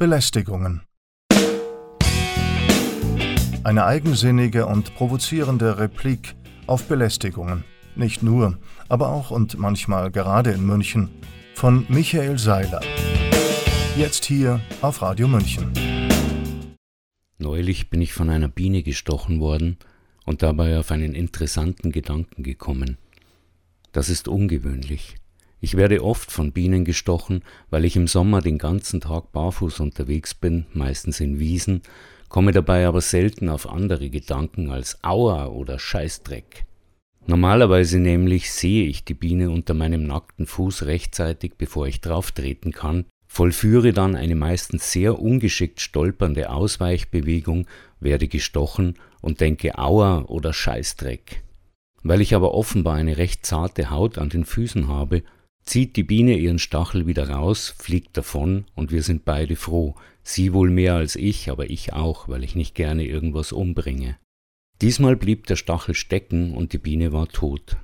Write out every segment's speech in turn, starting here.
Belästigungen. Eine eigensinnige und provozierende Replik auf Belästigungen. Nicht nur, aber auch und manchmal gerade in München. Von Michael Seiler. Jetzt hier auf Radio München. Neulich bin ich von einer Biene gestochen worden und dabei auf einen interessanten Gedanken gekommen. Das ist ungewöhnlich. Ich werde oft von Bienen gestochen, weil ich im Sommer den ganzen Tag barfuß unterwegs bin, meistens in Wiesen, komme dabei aber selten auf andere Gedanken als Aua oder Scheißdreck. Normalerweise nämlich sehe ich die Biene unter meinem nackten Fuß rechtzeitig, bevor ich drauftreten kann, vollführe dann eine meistens sehr ungeschickt stolpernde Ausweichbewegung, werde gestochen und denke Aua oder Scheißdreck. Weil ich aber offenbar eine recht zarte Haut an den Füßen habe, zieht die Biene ihren Stachel wieder raus, fliegt davon und wir sind beide froh, sie wohl mehr als ich, aber ich auch, weil ich nicht gerne irgendwas umbringe. Diesmal blieb der Stachel stecken und die Biene war tot.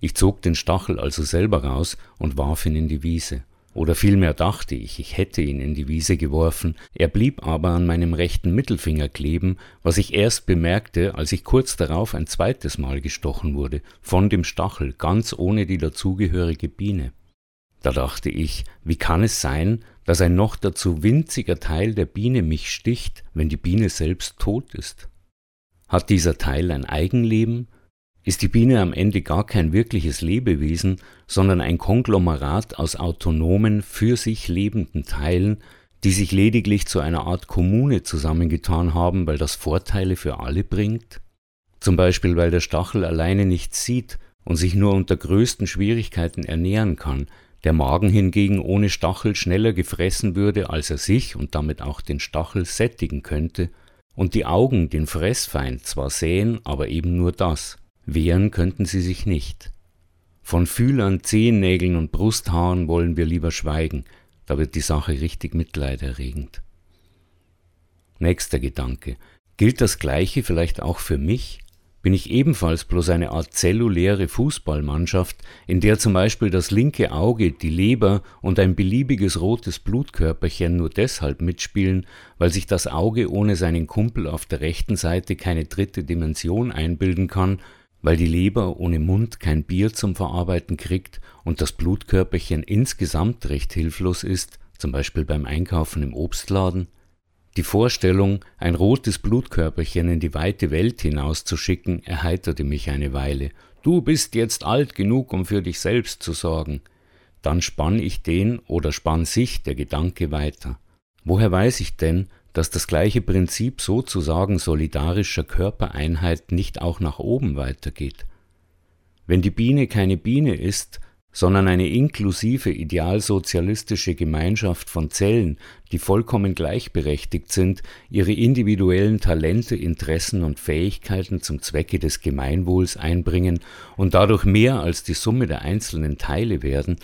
Ich zog den Stachel also selber raus und warf ihn in die Wiese. Oder vielmehr dachte ich, ich hätte ihn in die Wiese geworfen, er blieb aber an meinem rechten Mittelfinger kleben, was ich erst bemerkte, als ich kurz darauf ein zweites Mal gestochen wurde, von dem Stachel, ganz ohne die dazugehörige Biene. Da dachte ich, wie kann es sein, dass ein noch dazu winziger Teil der Biene mich sticht, wenn die Biene selbst tot ist? Hat dieser Teil ein Eigenleben, ist die Biene am Ende gar kein wirkliches Lebewesen, sondern ein Konglomerat aus autonomen, für sich lebenden Teilen, die sich lediglich zu einer Art Kommune zusammengetan haben, weil das Vorteile für alle bringt? Zum Beispiel, weil der Stachel alleine nichts sieht und sich nur unter größten Schwierigkeiten ernähren kann, der Magen hingegen ohne Stachel schneller gefressen würde, als er sich und damit auch den Stachel sättigen könnte, und die Augen den Fressfeind zwar sehen, aber eben nur das, Wehren könnten sie sich nicht. Von Fühlern, Zehennägeln und Brusthaaren wollen wir lieber schweigen, da wird die Sache richtig mitleiderregend. Nächster Gedanke. Gilt das Gleiche vielleicht auch für mich? Bin ich ebenfalls bloß eine Art zelluläre Fußballmannschaft, in der zum Beispiel das linke Auge, die Leber und ein beliebiges rotes Blutkörperchen nur deshalb mitspielen, weil sich das Auge ohne seinen Kumpel auf der rechten Seite keine dritte Dimension einbilden kann, weil die Leber ohne Mund kein Bier zum Verarbeiten kriegt und das Blutkörperchen insgesamt recht hilflos ist, zum Beispiel beim Einkaufen im Obstladen? Die Vorstellung, ein rotes Blutkörperchen in die weite Welt hinauszuschicken, erheiterte mich eine Weile. Du bist jetzt alt genug, um für dich selbst zu sorgen. Dann spann ich den oder spann sich der Gedanke weiter. Woher weiß ich denn, dass das gleiche Prinzip sozusagen solidarischer Körpereinheit nicht auch nach oben weitergeht. Wenn die Biene keine Biene ist, sondern eine inklusive idealsozialistische Gemeinschaft von Zellen, die vollkommen gleichberechtigt sind, ihre individuellen Talente, Interessen und Fähigkeiten zum Zwecke des Gemeinwohls einbringen und dadurch mehr als die Summe der einzelnen Teile werden,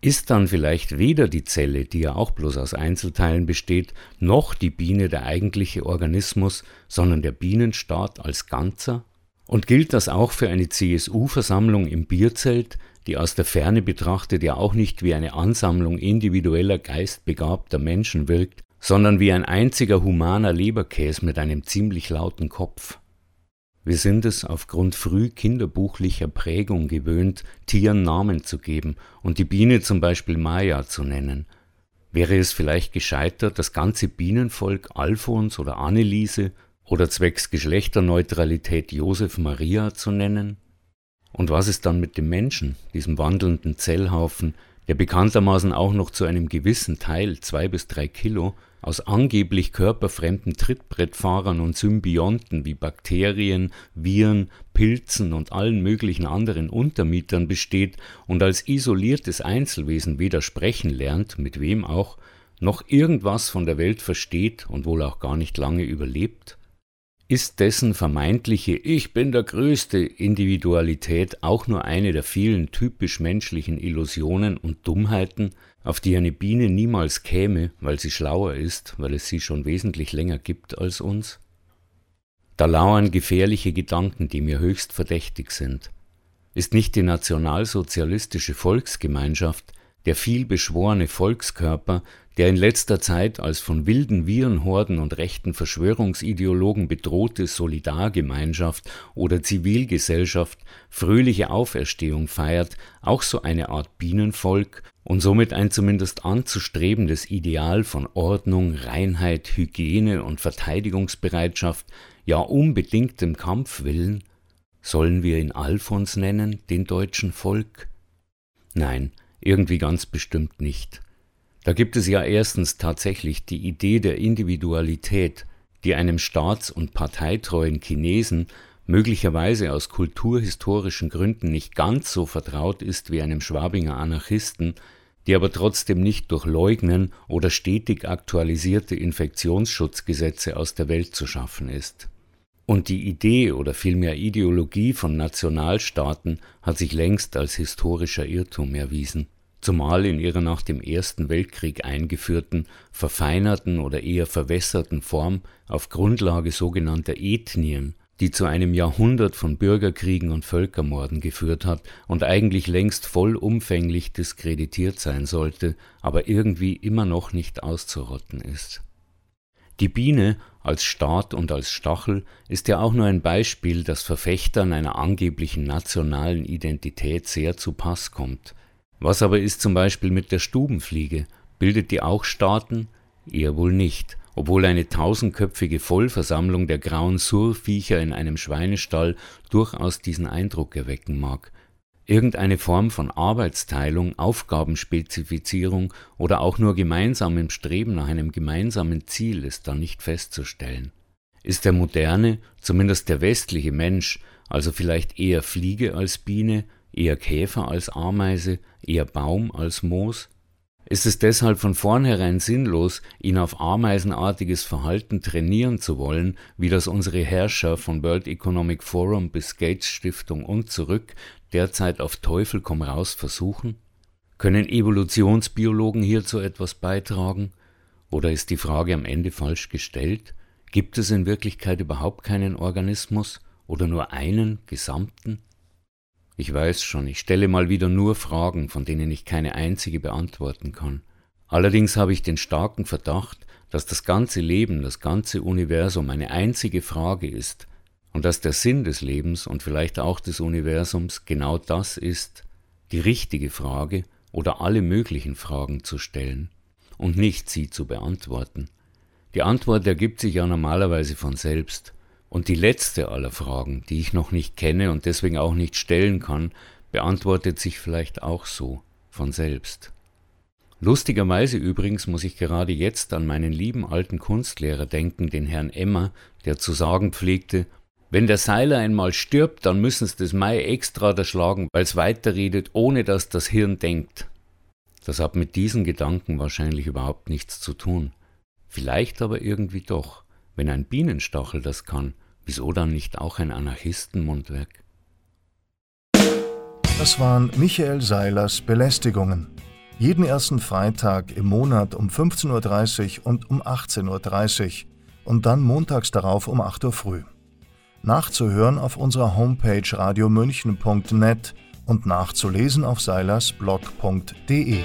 ist dann vielleicht weder die Zelle, die ja auch bloß aus Einzelteilen besteht, noch die Biene der eigentliche Organismus, sondern der Bienenstaat als Ganzer? Und gilt das auch für eine CSU-Versammlung im Bierzelt, die aus der Ferne betrachtet ja auch nicht wie eine Ansammlung individueller geistbegabter Menschen wirkt, sondern wie ein einziger humaner Leberkäs mit einem ziemlich lauten Kopf? Wir sind es aufgrund früh kinderbuchlicher Prägung gewöhnt, Tieren Namen zu geben und die Biene zum Beispiel Maya zu nennen. Wäre es vielleicht gescheitert, das ganze Bienenvolk Alfons oder Anneliese oder zwecks Geschlechterneutralität Josef Maria zu nennen? Und was ist dann mit dem Menschen, diesem wandelnden Zellhaufen, der bekanntermaßen auch noch zu einem gewissen Teil, zwei bis drei Kilo, aus angeblich körperfremden Trittbrettfahrern und Symbionten wie Bakterien, Viren, Pilzen und allen möglichen anderen Untermietern besteht und als isoliertes Einzelwesen weder sprechen lernt, mit wem auch, noch irgendwas von der Welt versteht und wohl auch gar nicht lange überlebt? Ist dessen vermeintliche Ich bin der größte Individualität auch nur eine der vielen typisch menschlichen Illusionen und Dummheiten, auf die eine Biene niemals käme, weil sie schlauer ist, weil es sie schon wesentlich länger gibt als uns? Da lauern gefährliche Gedanken, die mir höchst verdächtig sind. Ist nicht die nationalsozialistische Volksgemeinschaft der vielbeschworene Volkskörper, der in letzter Zeit als von wilden Virenhorden und rechten Verschwörungsideologen bedrohte Solidargemeinschaft oder Zivilgesellschaft fröhliche Auferstehung feiert, auch so eine Art Bienenvolk und somit ein zumindest anzustrebendes Ideal von Ordnung, Reinheit, Hygiene und Verteidigungsbereitschaft, ja unbedingtem Kampfwillen, sollen wir ihn Alfons nennen, den deutschen Volk? Nein, irgendwie ganz bestimmt nicht. Da gibt es ja erstens tatsächlich die Idee der Individualität, die einem staats- und parteitreuen Chinesen möglicherweise aus kulturhistorischen Gründen nicht ganz so vertraut ist wie einem Schwabinger Anarchisten, die aber trotzdem nicht durch Leugnen oder stetig aktualisierte Infektionsschutzgesetze aus der Welt zu schaffen ist. Und die Idee oder vielmehr Ideologie von Nationalstaaten hat sich längst als historischer Irrtum erwiesen zumal in ihrer nach dem Ersten Weltkrieg eingeführten, verfeinerten oder eher verwässerten Form auf Grundlage sogenannter Ethnien, die zu einem Jahrhundert von Bürgerkriegen und Völkermorden geführt hat und eigentlich längst vollumfänglich diskreditiert sein sollte, aber irgendwie immer noch nicht auszurotten ist. Die Biene als Staat und als Stachel ist ja auch nur ein Beispiel, das Verfechtern einer angeblichen nationalen Identität sehr zu Pass kommt, was aber ist zum Beispiel mit der Stubenfliege? Bildet die auch Staaten? Eher wohl nicht, obwohl eine tausendköpfige Vollversammlung der grauen Surviecher in einem Schweinestall durchaus diesen Eindruck erwecken mag. Irgendeine Form von Arbeitsteilung, Aufgabenspezifizierung oder auch nur gemeinsamem Streben nach einem gemeinsamen Ziel ist da nicht festzustellen. Ist der moderne, zumindest der westliche Mensch also vielleicht eher Fliege als Biene, eher Käfer als Ameise, eher Baum als Moos? Ist es deshalb von vornherein sinnlos, ihn auf ameisenartiges Verhalten trainieren zu wollen, wie das unsere Herrscher von World Economic Forum bis Gates Stiftung und zurück derzeit auf Teufel komm raus versuchen? Können Evolutionsbiologen hierzu etwas beitragen? Oder ist die Frage am Ende falsch gestellt? Gibt es in Wirklichkeit überhaupt keinen Organismus oder nur einen gesamten? Ich weiß schon, ich stelle mal wieder nur Fragen, von denen ich keine einzige beantworten kann. Allerdings habe ich den starken Verdacht, dass das ganze Leben, das ganze Universum eine einzige Frage ist und dass der Sinn des Lebens und vielleicht auch des Universums genau das ist, die richtige Frage oder alle möglichen Fragen zu stellen und nicht sie zu beantworten. Die Antwort ergibt sich ja normalerweise von selbst, und die letzte aller Fragen, die ich noch nicht kenne und deswegen auch nicht stellen kann, beantwortet sich vielleicht auch so von selbst. Lustigerweise übrigens muss ich gerade jetzt an meinen lieben alten Kunstlehrer denken, den Herrn Emmer, der zu sagen pflegte, wenn der Seiler einmal stirbt, dann müssen's das Mai extra erschlagen, weil's weiterredet, ohne dass das Hirn denkt. Das hat mit diesen Gedanken wahrscheinlich überhaupt nichts zu tun. Vielleicht aber irgendwie doch. Wenn ein Bienenstachel das kann, wieso dann nicht auch ein Anarchistenmundwerk? Das waren Michael Seilers Belästigungen. Jeden ersten Freitag im Monat um 15.30 Uhr und um 18.30 Uhr und dann montags darauf um 8 Uhr früh. Nachzuhören auf unserer Homepage radiomünchen.net und nachzulesen auf seilersblog.de.